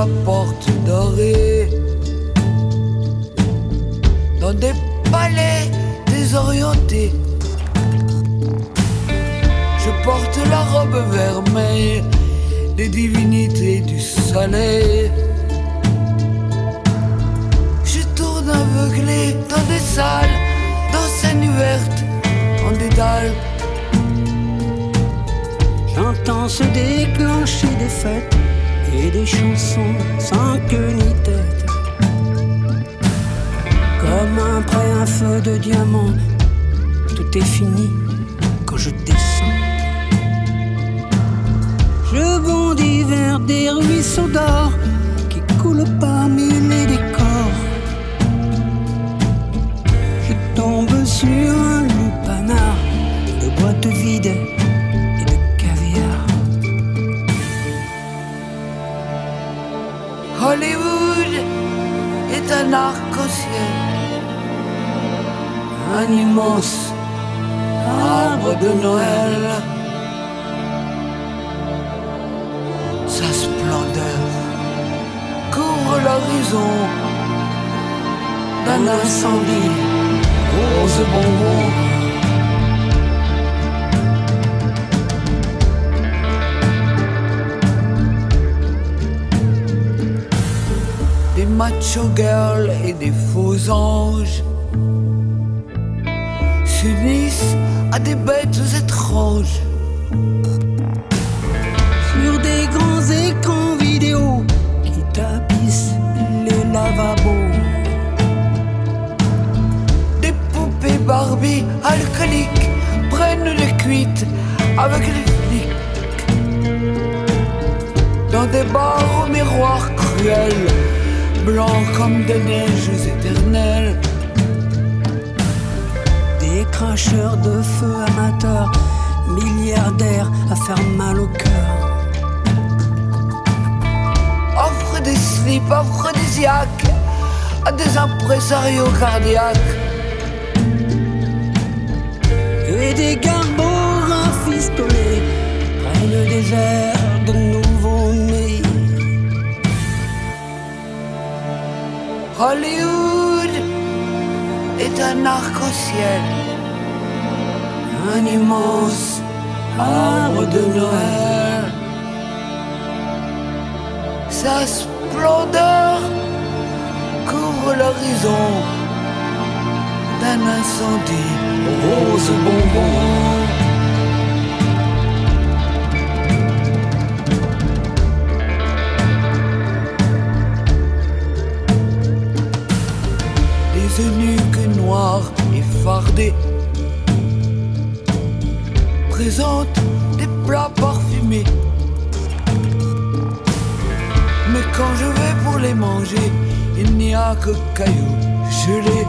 la macho girls et des faux anges s'unissent à des bêtes étranges. Sur des grands écrans vidéo qui tapissent les lavabos. Des poupées Barbie alcooliques prennent les cuites avec les flics. Dans des bars aux miroirs cruels, blancs comme des neiges éternelles. Des cracheurs de feu amateurs, milliardaires à faire mal au cœur. Offre des slips aphrodisiaques à des impresarios cardiaques. Et des garbots rafistolés prennent des airs de nouveau-nés. Hollywood est un arc-en-ciel, un immense arbre de Noël. Sa splendeur couvre l'horizon d'un incendie rose bonbon. Fardés présentent des plats parfumés. Mais quand je vais pour les manger, il n'y a que cailloux gelés.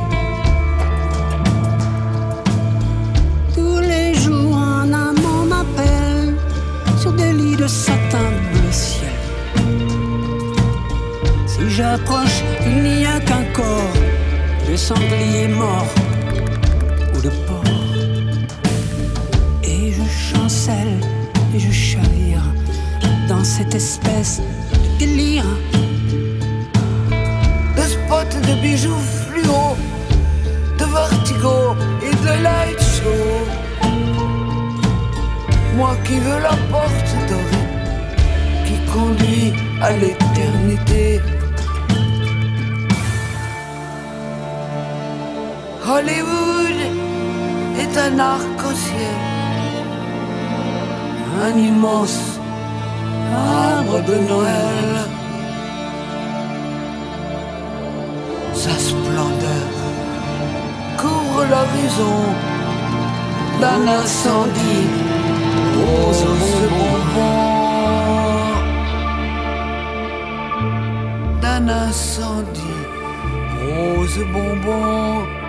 Tous les jours, un amant m'appelle sur des lits de satin bleu ciel. Si j'approche, il n'y a qu'un corps de sanglier mort cette espèce de délire. de spots de bijoux fluo, de vertigo et de light show. Moi qui veux la porte dorée, qui conduit à l'éternité. Hollywood est un arc-en-ciel, un immense arbre de Noël. Sa splendeur couvre l'horizon d'un incendie rose bonbon. D'un incendie rose bonbon.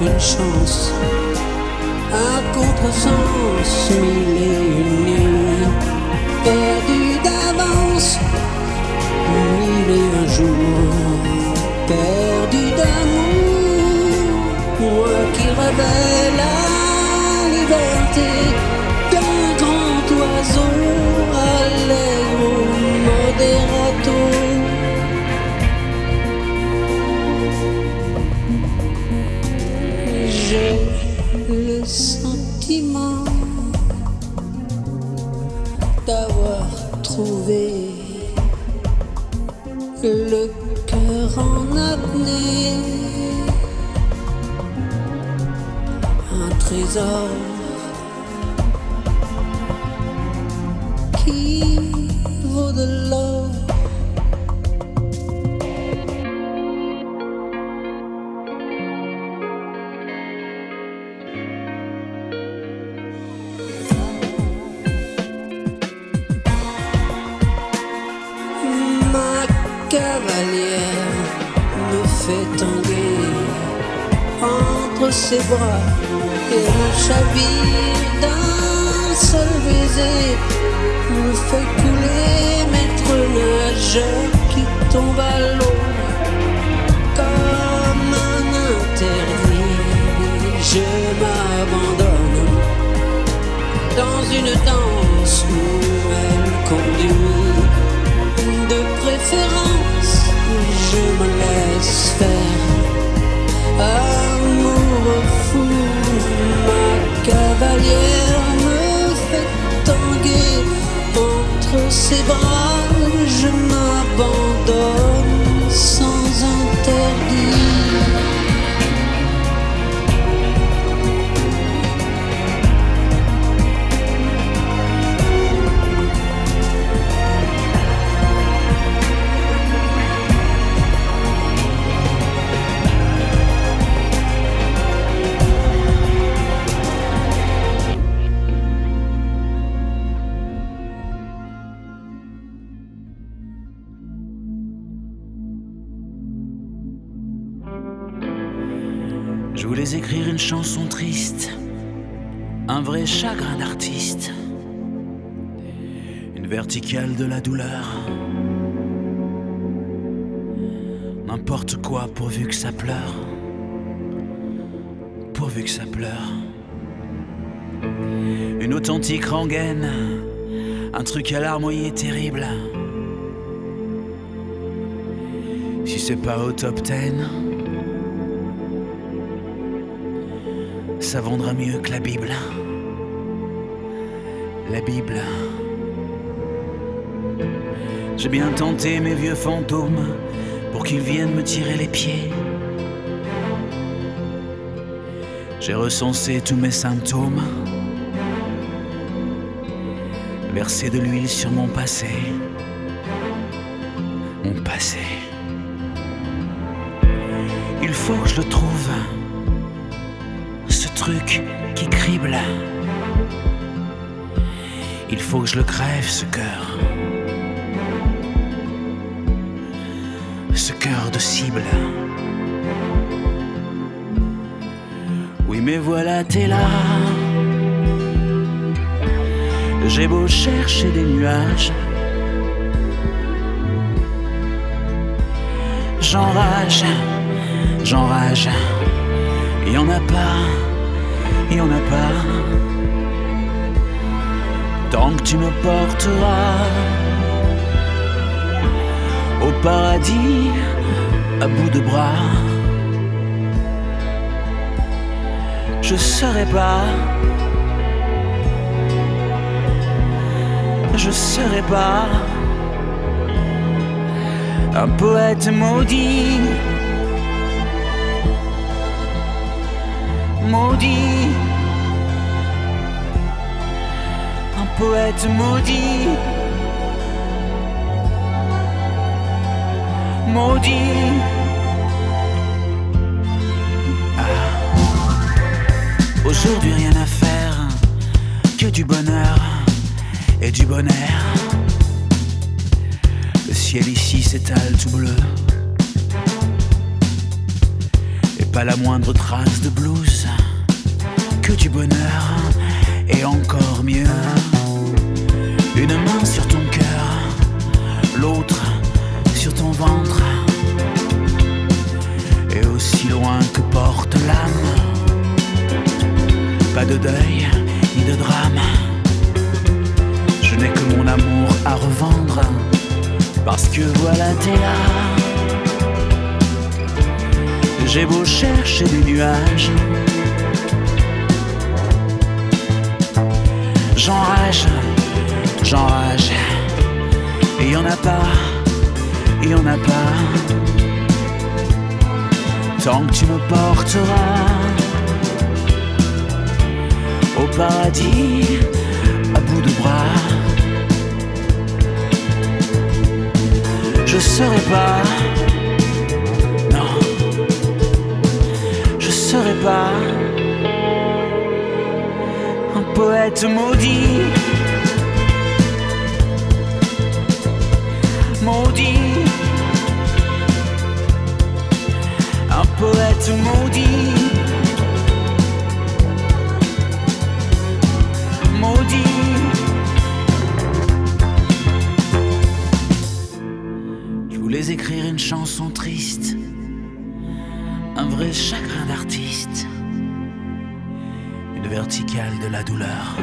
Une chance. Un contresens, mille et une nuits, perdu d'avance, mille et un jours, perdu d'amour. Moi qui rêvais qui vaut de l'or. Ma cavalière me fait tanguer entre ses bras chavire d'un seul baiser me fait couler maître nageur qui tombe à l'eau comme un interdit. Je m'abandonne dans une danse où elle conduit. De préférence, je me laisse faire. Ma cavalière me fait tanguer entre ses bras. Je m'abandonne sans interdit. Un vrai chagrin d'artiste, une verticale de la douleur. N'importe quoi pourvu que ça pleure, pourvu que ça pleure. Une authentique rengaine, un truc à larmoyer terrible. Si c'est pas au top 10, ça vendra mieux que la Bible. La Bible. J'ai bien tenté mes vieux fantômes pour qu'ils viennent me tirer les pieds. J'ai recensé tous mes symptômes, versé de l'huile sur mon passé. Mon passé. Il faut que je le trouve truc qui crible. Il faut que je le crève, ce cœur. Ce cœur de cible. Oui, mais voilà, t'es là. J'ai beau chercher des nuages. J'enrage, j'enrage. Y en a pas, il y en a pas. Tant que tu me porteras au paradis à bout de bras, je serai pas. Je serai pas un poète maudit. Maudit. Poète maudit. Maudit. Ah. Aujourd'hui rien à faire que du bonheur et du bonheur. Le ciel ici s'étale tout bleu. Et pas la moindre trace de blues. Que du bonheur et encore mieux. T'es là. J'ai beau chercher des nuages. J'enrage, j'enrage. Et y en a pas, et y en a pas. Tant que tu me porteras au paradis à bout de bras. Je serai pas, non, je serai pas un poète maudit, maudit, un poète maudit. Écrire une chanson triste, un vrai chagrin d'artiste, une verticale de la douleur.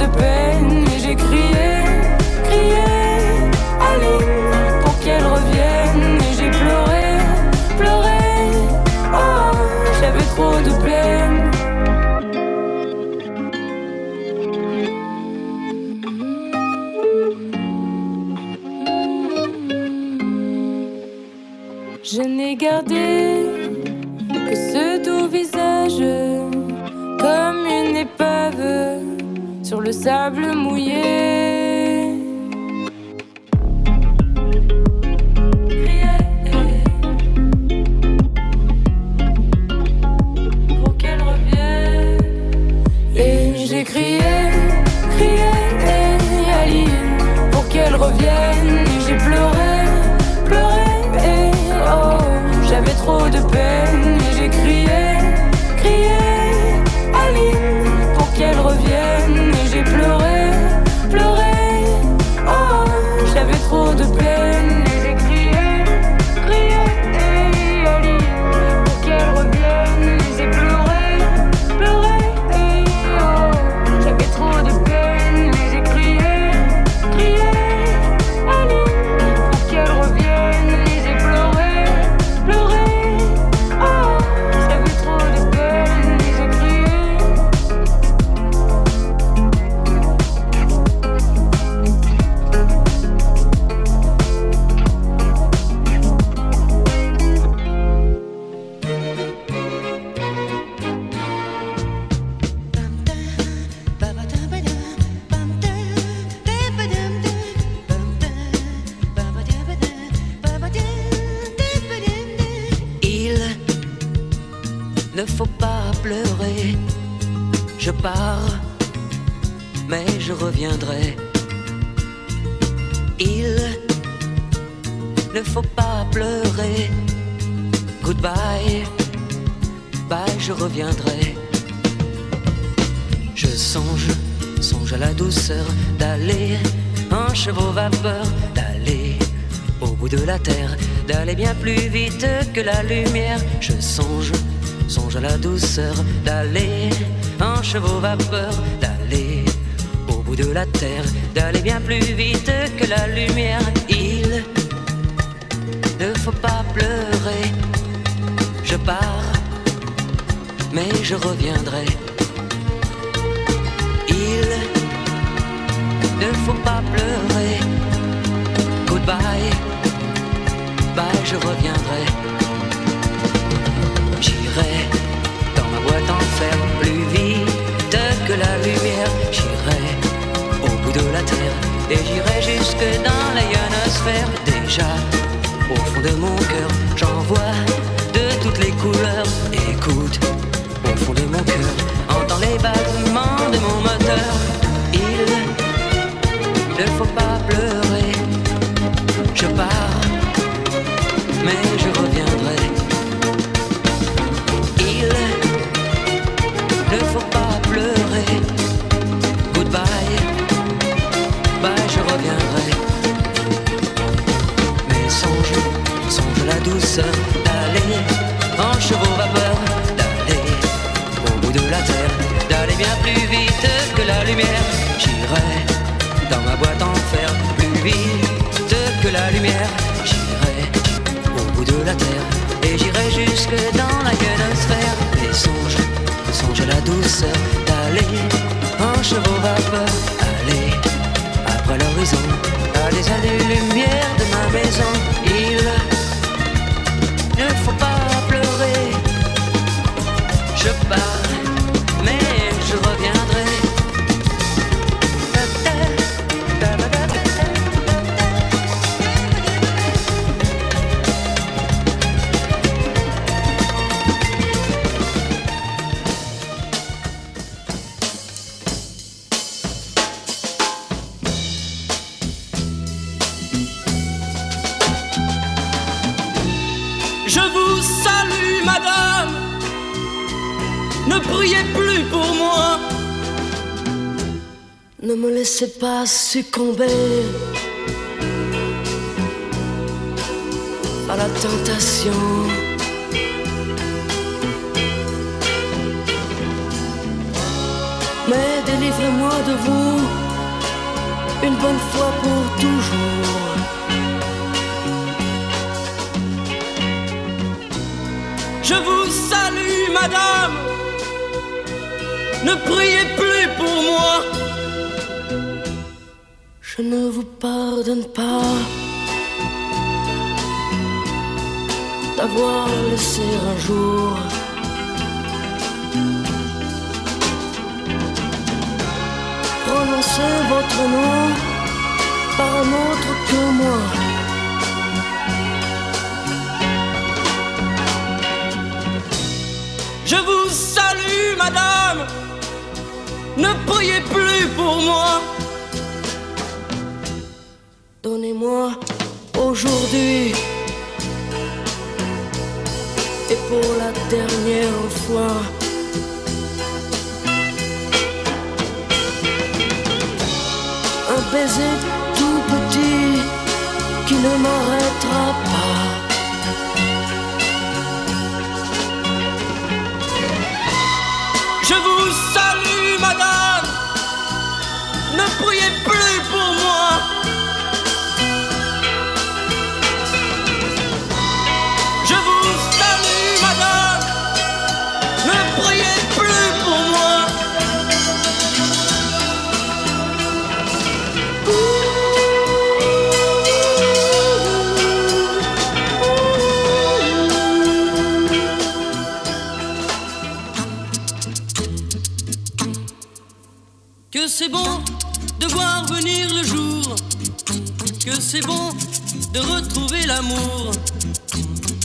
to bed. le sable mouillé. songe, à la douceur d'aller en chevaux vapeur, d'aller au bout de la terre, d'aller bien plus vite que la lumière. Il ne faut pas pleurer, je pars, mais je reviendrai. Il ne faut pas pleurer, goodbye, bye, je reviendrai. Dans ma boîte en fer plus vite que la lumière. J'irai au bout de la terre et j'irai jusque dans la ionosphère. Déjà au fond de mon cœur, j'en vois de toutes les couleurs. Écoute, au fond de mon cœur, entends les battements de mon moteur. Il ne faut pas pleurer. Je pars d'aller en chevaux vapeur, d'aller au bout de la terre, d'aller bien plus vite que la lumière. J'irai dans ma boîte en fer, plus vite que la lumière. J'irai au bout de la terre et j'irai jusque dans la ionosphère. Et songe, songe à la douceur, d'aller en chevaux vapeur, aller après l'horizon, à des années-lumière de ma maison. Il ne faut pas pleurer. Je pars, mais je reviendrai. Laissez pas succomber à la tentation. Mais délivrez-moi de vous une bonne fois pour toujours. Je vous salue, madame. Ne priez plus pour moi. Je ne vous pardonne pas d'avoir laissé un jour prononcer votre nom par un autre que moi. Je vous salue, madame. Ne priez plus pour moi. Donnez-moi aujourd'hui et pour la dernière fois un baiser tout petit qui ne m'arrêtera pas. Je vous salue, madame. Ne priez plus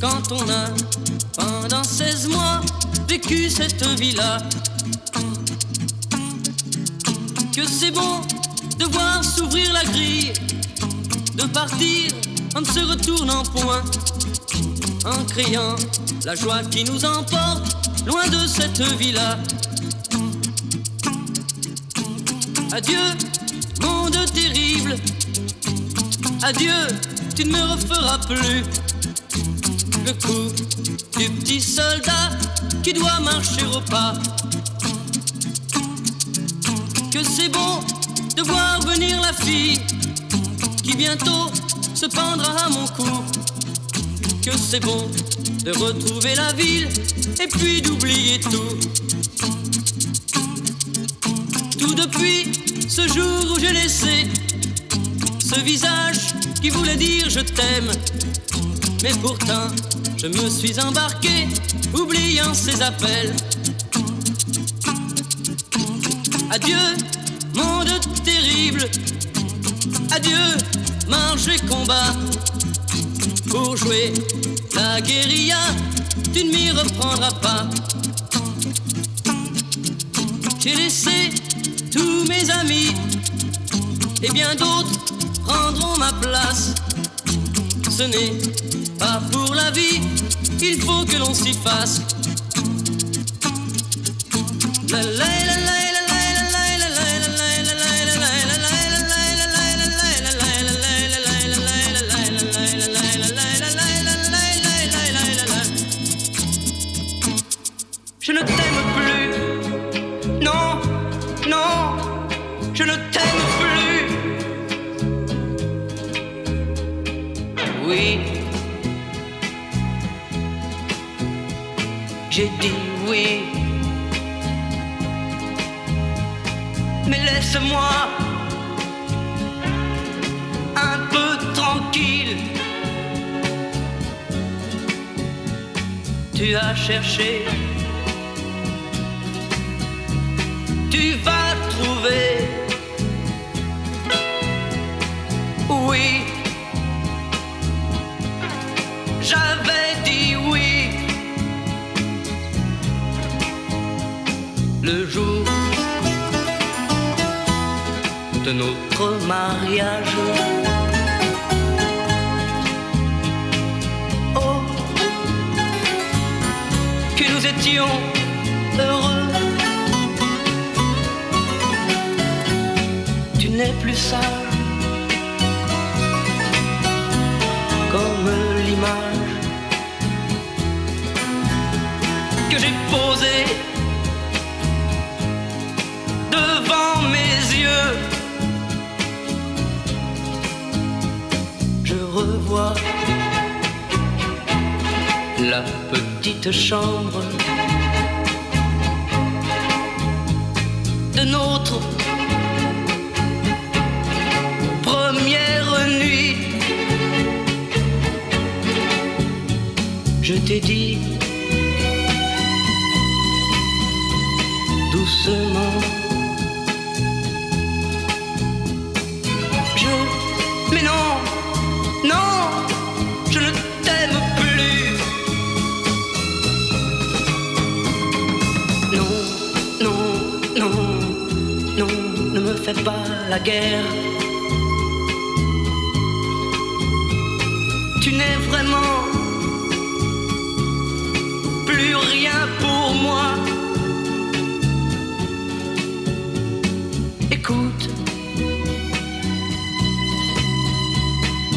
Quand on a, pendant 16 mois, vécu cette vie-là. Que c'est bon de voir s'ouvrir la grille. De partir en ne se retournant point. En criant la joie qui nous emporte loin de cette vie-là. Adieu, monde terrible. Adieu, tu ne me referas plus. Le coup du petit soldat qui doit marcher au pas. Que c'est bon de voir venir la fille qui bientôt se pendra à mon cou. Que c'est bon de retrouver la ville et puis d'oublier tout. Tout depuis ce jour où j'ai laissé ce visage qui voulait dire je t'aime. Mais pourtant, je me suis embarqué, oubliant ses appels. Adieu, monde terrible. Adieu, marche et combat. Pour jouer la guérilla, tu ne m'y reprendras pas. J'ai laissé tous mes amis et bien d'autres prendront ma place. Ce n'est pas pour la vie, il faut que l'on s'y fasse. La la moi un peu tranquille. Tu as cherché de notre mariage. Oh, que nous étions heureux. Tu n'es plus sage comme l'image que j'ai posée devant mes yeux. la petite chambre de notre première nuit. Je t'ai dit doucement. fais pas la guerre. Tu n'es vraiment plus rien pour moi. Écoute,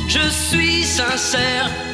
je suis sincère.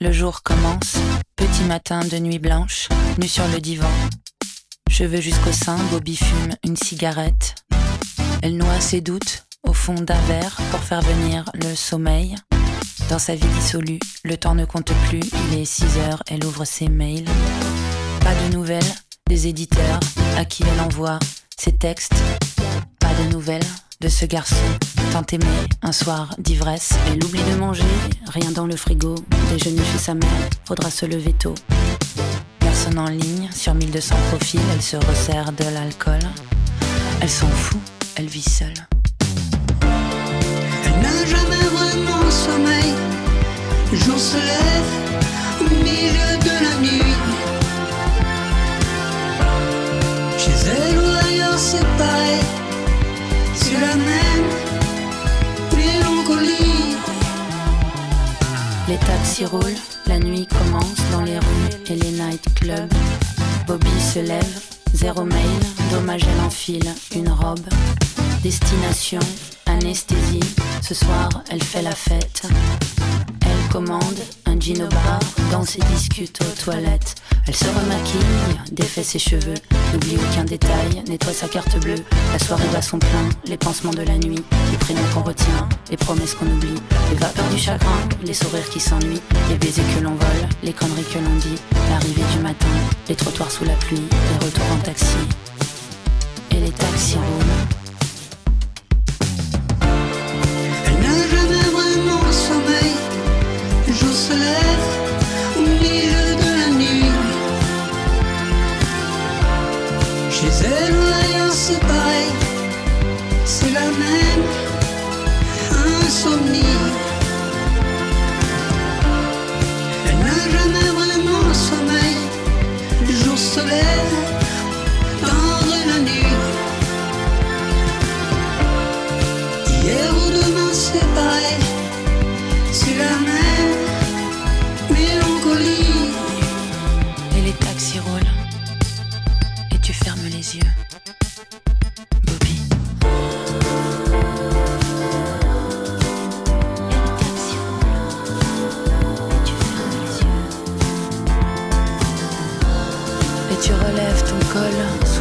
Le jour commence. Petit matin de nuit blanche, nu sur le divan. Cheveux jusqu'au sein, Bobby fume une cigarette. Elle noie ses doutes au fond d'un verre pour faire venir le sommeil. Dans sa vie dissolue, le temps ne compte plus, il est 6 heures, elle ouvre ses mails. Pas de nouvelles des éditeurs à qui elle envoie ses textes. Pas de nouvelles de ce garçon tant aimé un soir d'ivresse. Elle oublie de manger, rien dans le frigo. Déjeuner chez sa mère, faudra se lever tôt. Personne en ligne, sur 1200 profils, elle se resserre de l'alcool. Elle s'en fout, elle vit seule. Elle n'a jamais vraiment sommeil. Les taxis roulent, la nuit commence dans les rues et les nightclubs. Bobby se lève, zéro mail, dommage elle enfile une robe. Destination, anesthésie, ce soir elle fait la fête. Commande un jean au bar, danse et discute aux toilettes. Elle se remaquille, défait ses cheveux, n'oublie aucun détail, nettoie sa carte bleue. La soirée va son plein, les pansements de la nuit, les prénoms qu'on retient, les promesses qu'on oublie, les vapeurs du chagrin, les sourires qui s'ennuient, les baisers que l'on vole, les conneries que l'on dit, l'arrivée du matin, les trottoirs sous la pluie, les retours en taxi. Et les taxis roulent. Jour se lève au milieu de la nuit. Chez elle c'est pareil. C'est la même insomnie. Elle n'a jamais vraiment sommeil. Le jour se lève dans la nuit. Hier ou demain c'est pareil,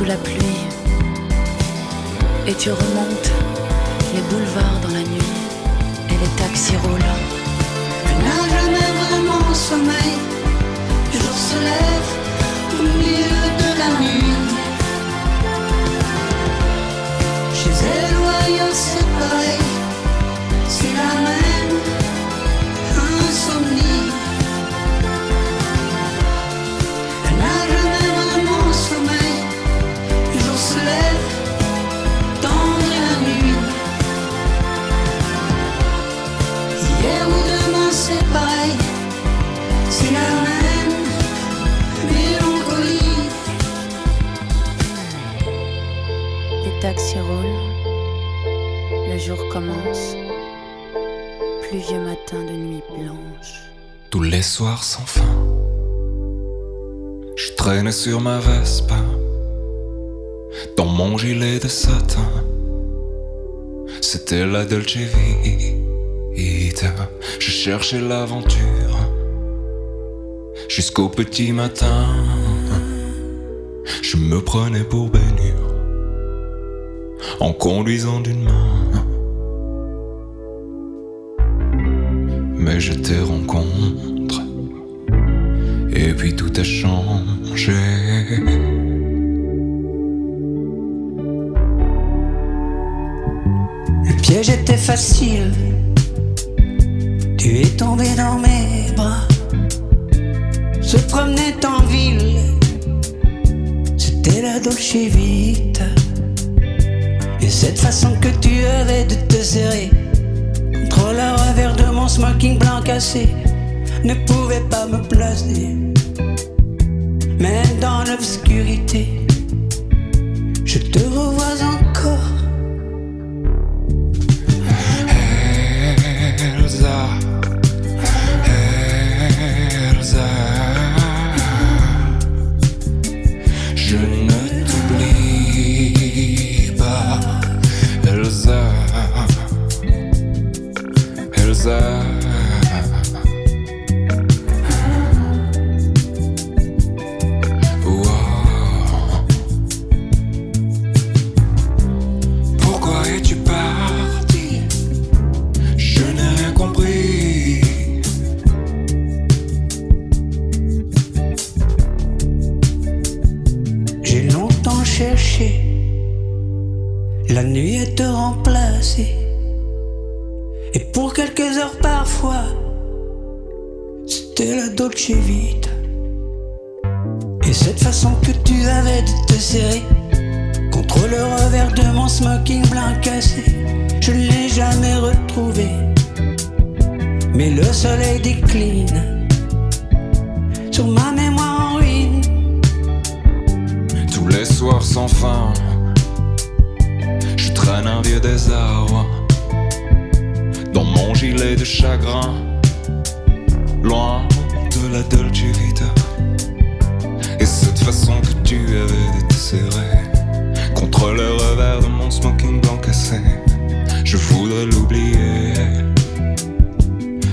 la pluie. Et tu remontes les boulevards dans la nuit. Et les taxis roulent. Elle n'a jamais vraiment sommeil, le jour se lève au milieu de la nuit. Chez elle ou ailleurs c'est pareil, c'est la même Le jour commence, pluvieux matin de nuit blanche. Tous les soirs sans fin, je traînais sur ma Vespa, dans mon gilet de satin. C'était la Dolce je cherchais l'aventure. Jusqu'au petit matin. Je me prenais pour Bénur en conduisant d'une main. Mais je te rencontre et puis tout a changé. Le piège était facile. Tu es tombé dans mes bras. Se promenait en ville. C'était la Dolce Vita. Et cette façon que tu avais de te serrer contre le revers de mon smoking blanc cassé ne pouvait pas me placer. Même dans l'obscurité, je te Tous les soirs sans fin, je traîne un vieux désarroi dans mon gilet de chagrin, loin de la Dolce Vita. Et cette façon que tu avais de te serrer contre le revers de mon smoking blanc cassé, je voudrais l'oublier.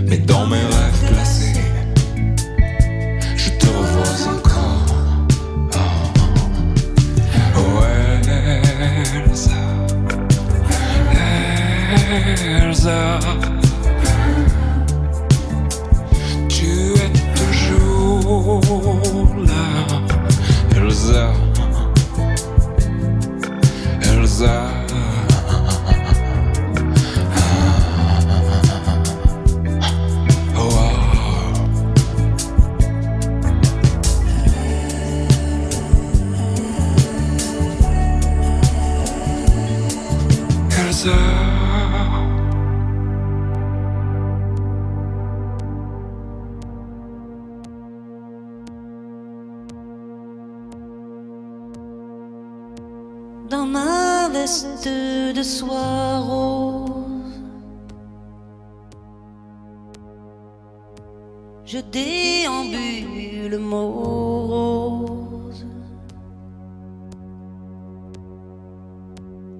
Mais dans mes rêves dans heures Tu es toujours là, Elsa. De soie rose. Je déambule morose.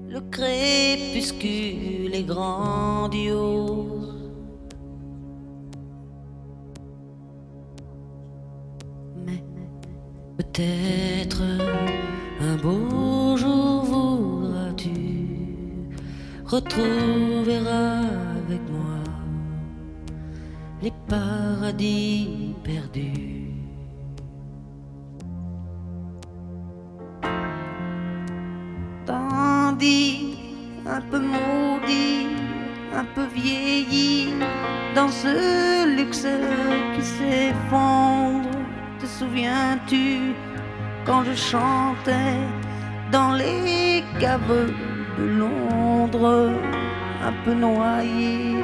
Le crépuscule est grandiose. Mais peut-être un beau jour retrouver avec moi les paradis perdus. Tandis un peu maudit, un peu vieilli, dans ce luxe qui s'effondre, te souviens-tu quand je chantais dans les caves de Londres, un peu noyé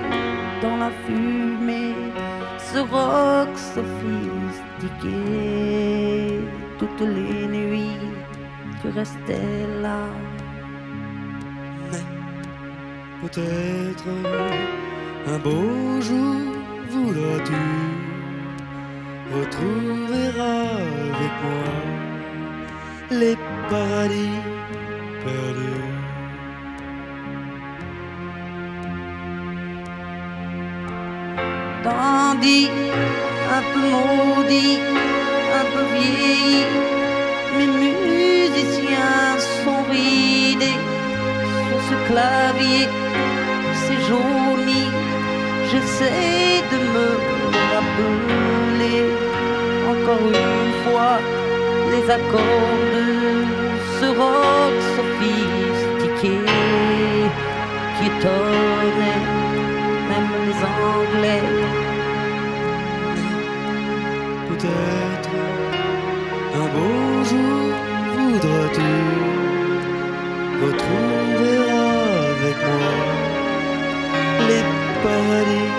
dans la fumée, ce rock sophistiqué, toutes les nuits, tu restais là. Mais peut-être un beau jour voudras-tu retrouver avec moi les paradis perdus. Un peu maudit, un peu vieilli, mes musiciens sont ridés sur ce clavier, c'est jauni. J'essaie de me rappeler encore une fois les accords de ce rock sophistiqué qui étonnait même les Anglais. Peut-être un beau jour voudras-tu retrouver avec moi les paradis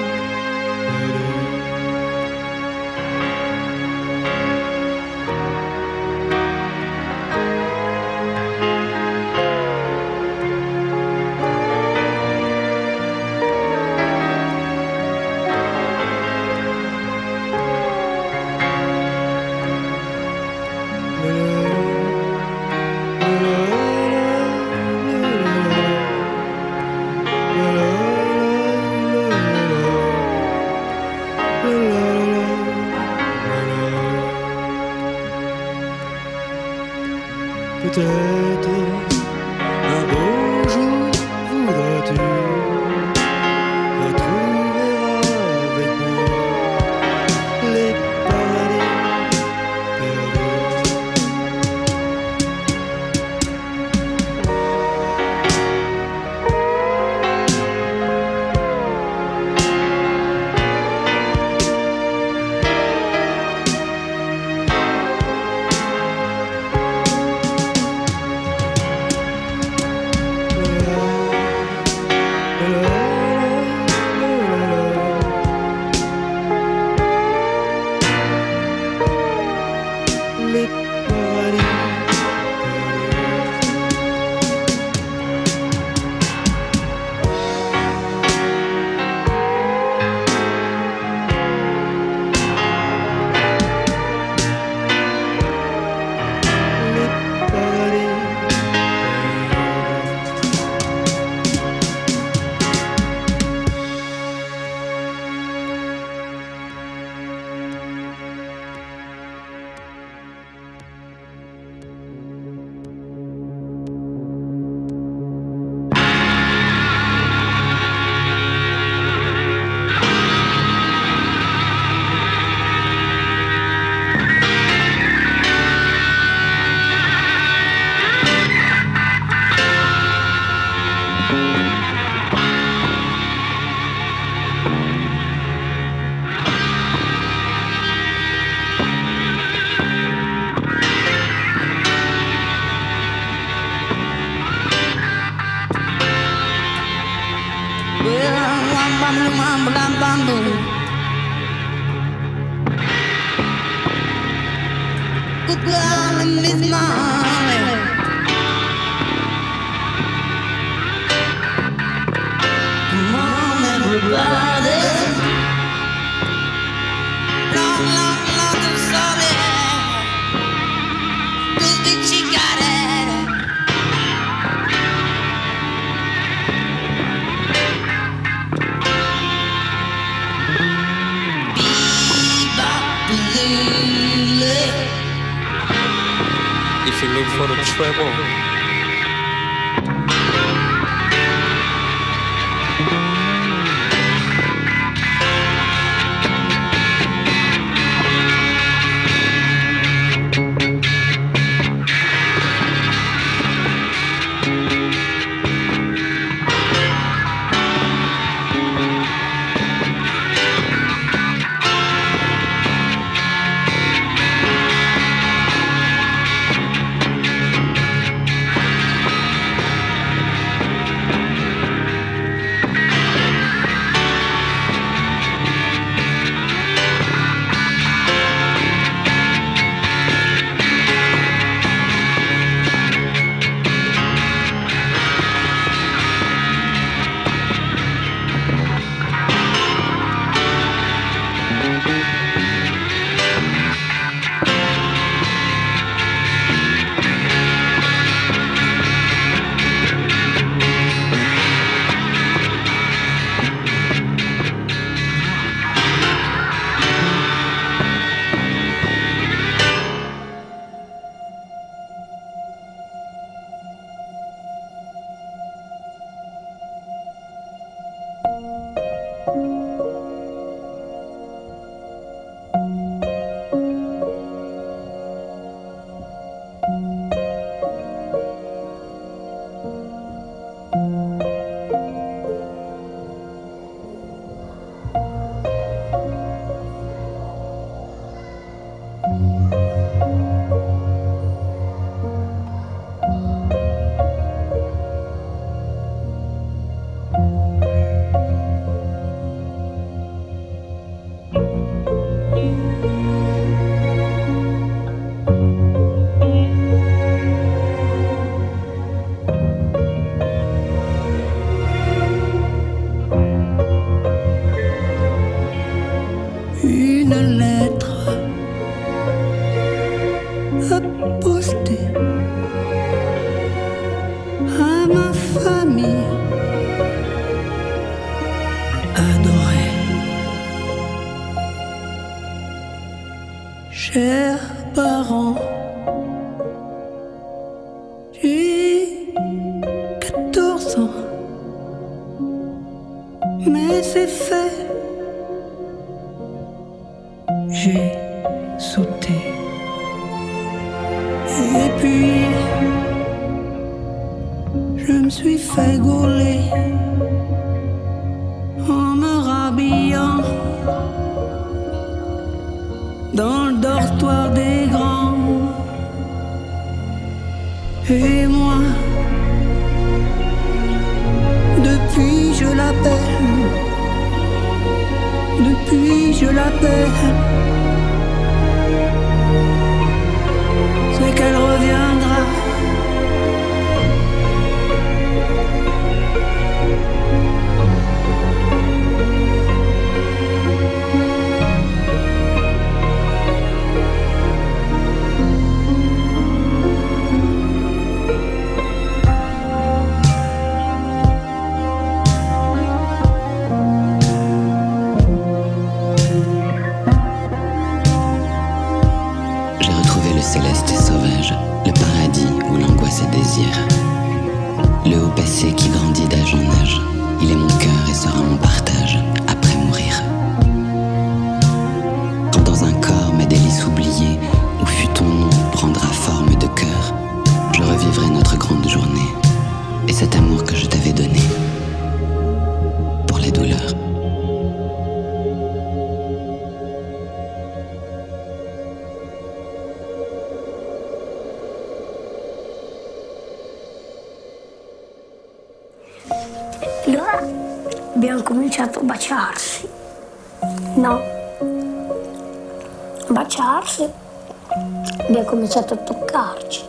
cominciato a toccarci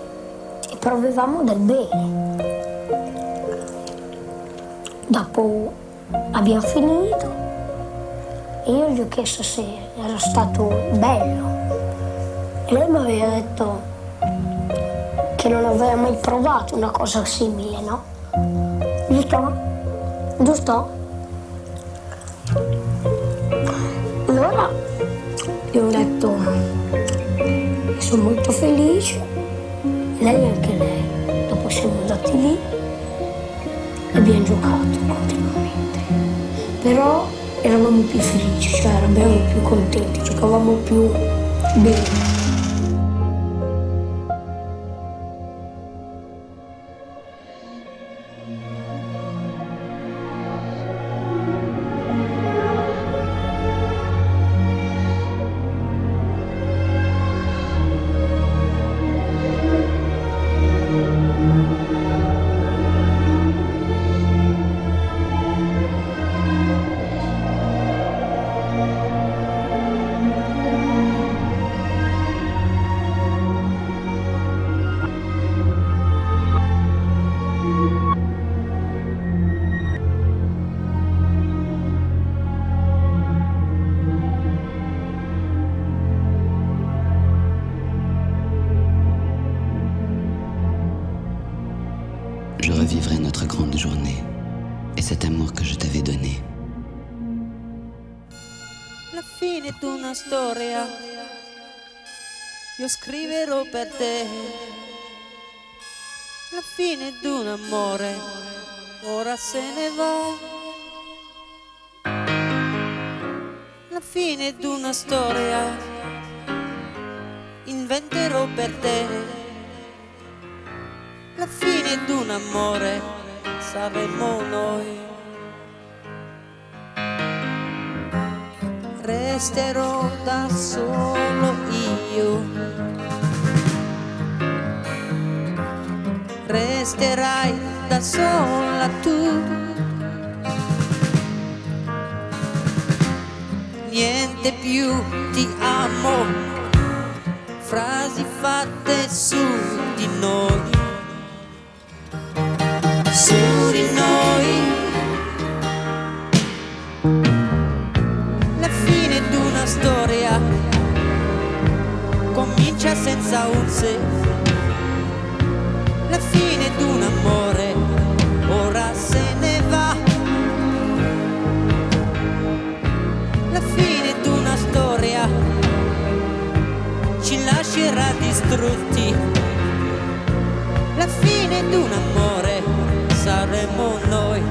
e provavamo del bene. Dopo abbiamo finito e io gli ho chiesto se era stato bello e lei mi aveva detto che non aveva mai provato una cosa simile, no? Giusto? Giusto? Allora gli ho detto sono molto felice, lei anche lei. Dopo siamo andati lì e abbiamo giocato continuamente. Però eravamo più felici, cioè eravamo più contenti, giocavamo più bene. Je revivrai notre grande journée et cet amour que je t'avais donné. La fine d'una storia io scriverò per te. La fine d'un amore ora se ne va. La fine d'una storia inventerò per te. La fine d'un amore saremo noi. resterò da solo io. Resterai da sola tu. Niente più ti amo, frasi fatte su di noi. Su di noi. La fine d'una storia comincia senza un se. La fine d'un amore ora se ne va. La fine d'una storia ci lascerà distrutti. La fine d'un amore saremo noi.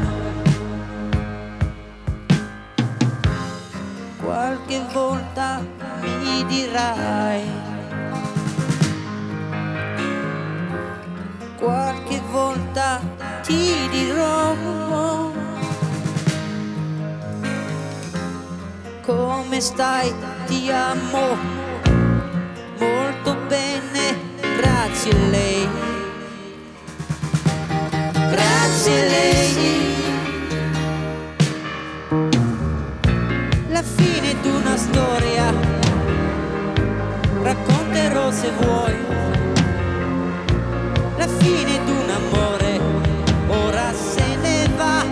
qualche volta mi dirai, qualche volta ti dirò come stai, ti amo molto bene, grazie a lei, grazie a lei. la fine d'una storia. Racconterò se vuoi la fine d'un amore, ora se ne va.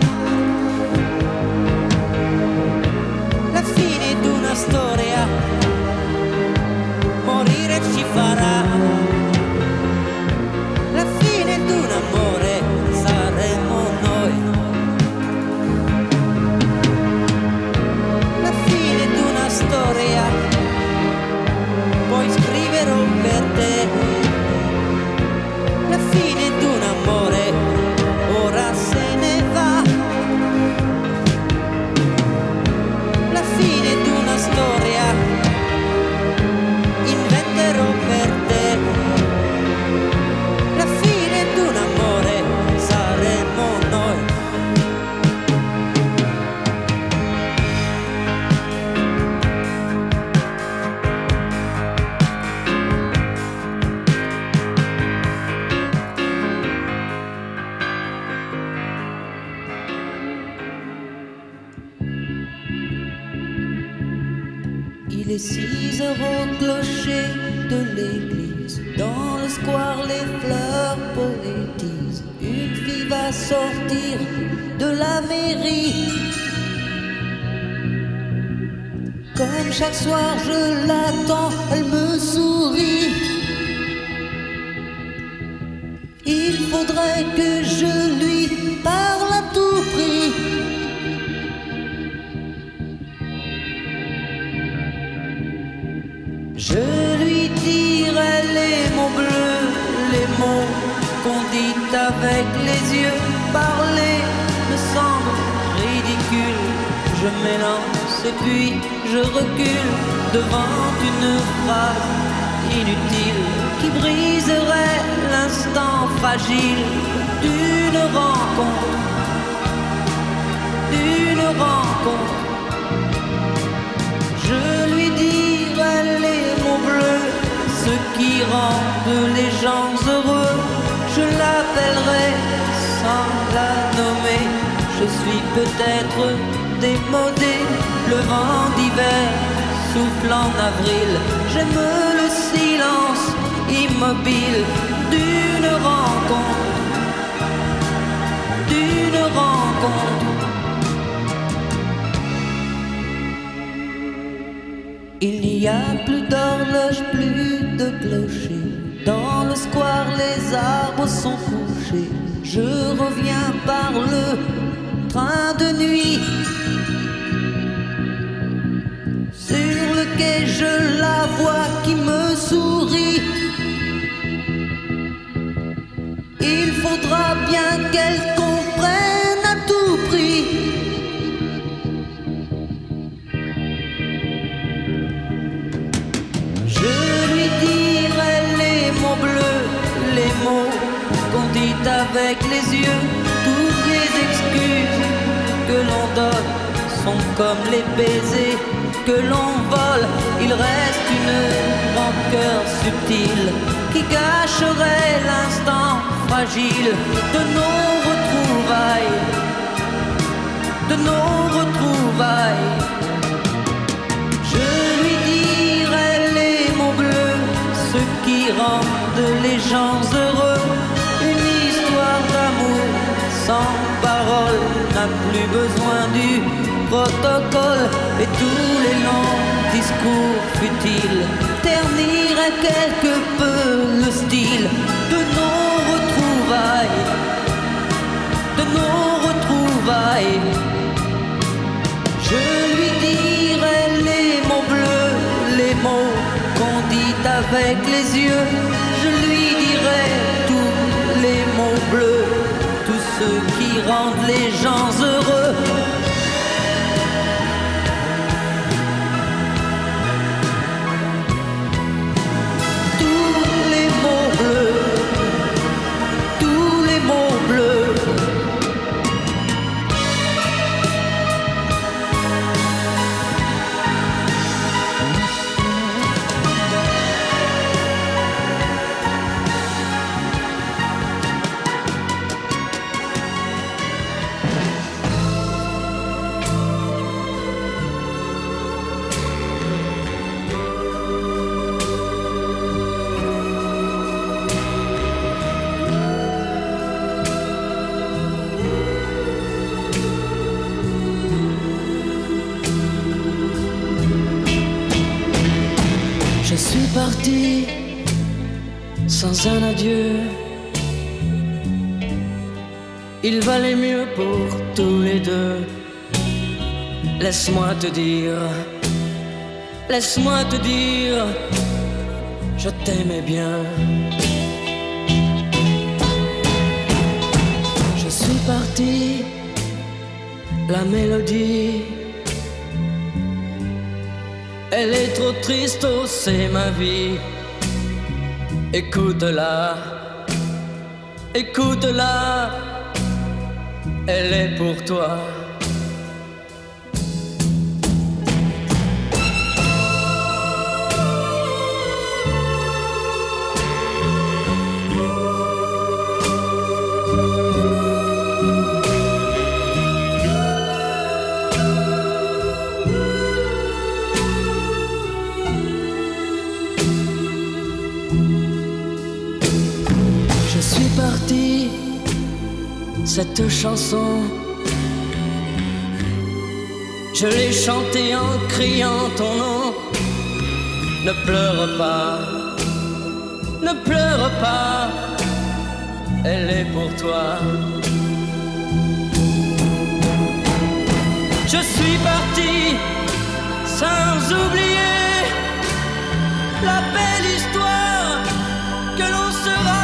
La fine d'una storia, morire ci farà. Qu'elle comprenne à tout prix. Je lui dirai les mots bleus, les mots qu'on dit avec les yeux. Toutes les excuses que l'on donne sont comme les baisers que l'on vole. Il reste une rancœur subtile qui cacherait l'instant de nos retrouvailles. De nos retrouvailles. Je lui dirai les mots bleus, ce qui rendent les gens heureux. Une histoire d'amour sans parole n'a plus besoin du protocole et tous les longs discours futiles terniraient quelque peu le style retrouvailles. Je lui dirai les mots bleus, les mots qu'on dit avec les yeux. Je lui dirai tous les mots bleus, tous ceux qui rendent les gens heureux. Laisse-moi te dire, laisse-moi te dire, je t'aimais bien. Je suis parti, la mélodie. Elle est trop triste, oh c'est ma vie. Écoute-la, écoute-la, elle est pour toi. Cette chanson Je l'ai chanté en criant ton nom. Ne pleure pas, ne pleure pas, elle est pour toi. Je suis parti sans oublier la belle histoire que l'on se racontait.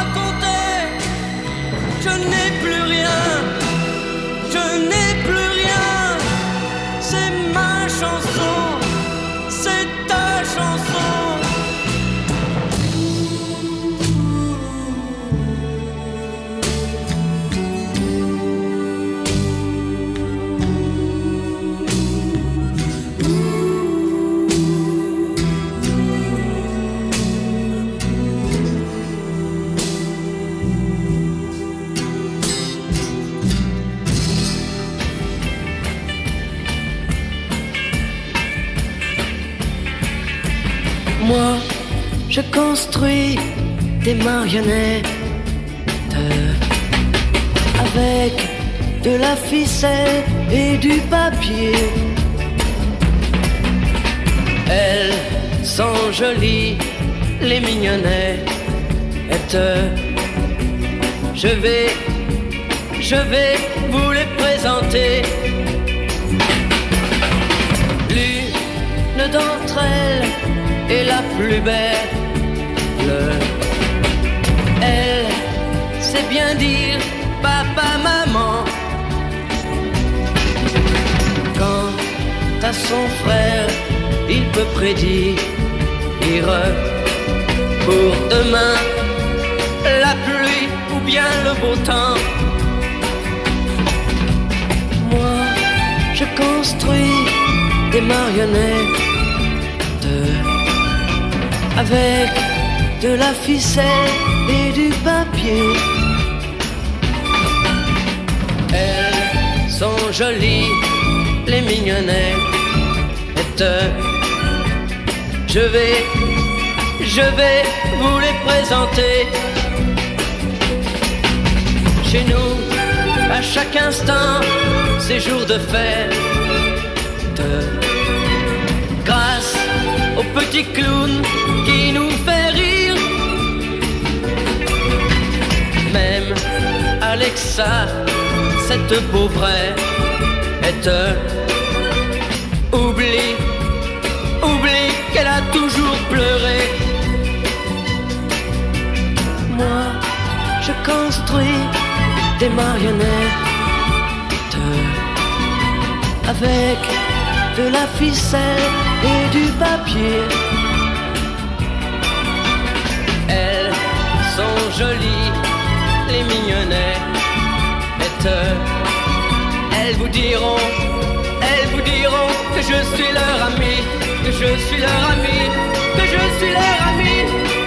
Je n'ai plus rien, je n'ai je construis des marionnettes avec de la ficelle et du papier. Elles sont jolies, les mignonnettes. Je vais, je vais vous les présenter. L'une d'entre elles est la plus belle. Elle sait bien dire papa, maman. Quant à son frère, il peut prédire pour demain la pluie ou bien le beau temps. Moi, je construis des marionnettes avec de la ficelle et du papier. Elles sont jolies, les mignonnettes. Je vais, je vais vous les présenter. Chez nous, à chaque instant, c'est jour de fête. Grâce au petit clown qui nous Alexa, cette pauvrette, oublie, oublie qu'elle a toujours pleuré. Moi, je construis des marionnettes avec de la ficelle et du papier. Elles sont jolies, les mignonnettes. Elles vous diront, elles vous diront que je suis leur ami, que je suis leur ami, que je suis leur ami,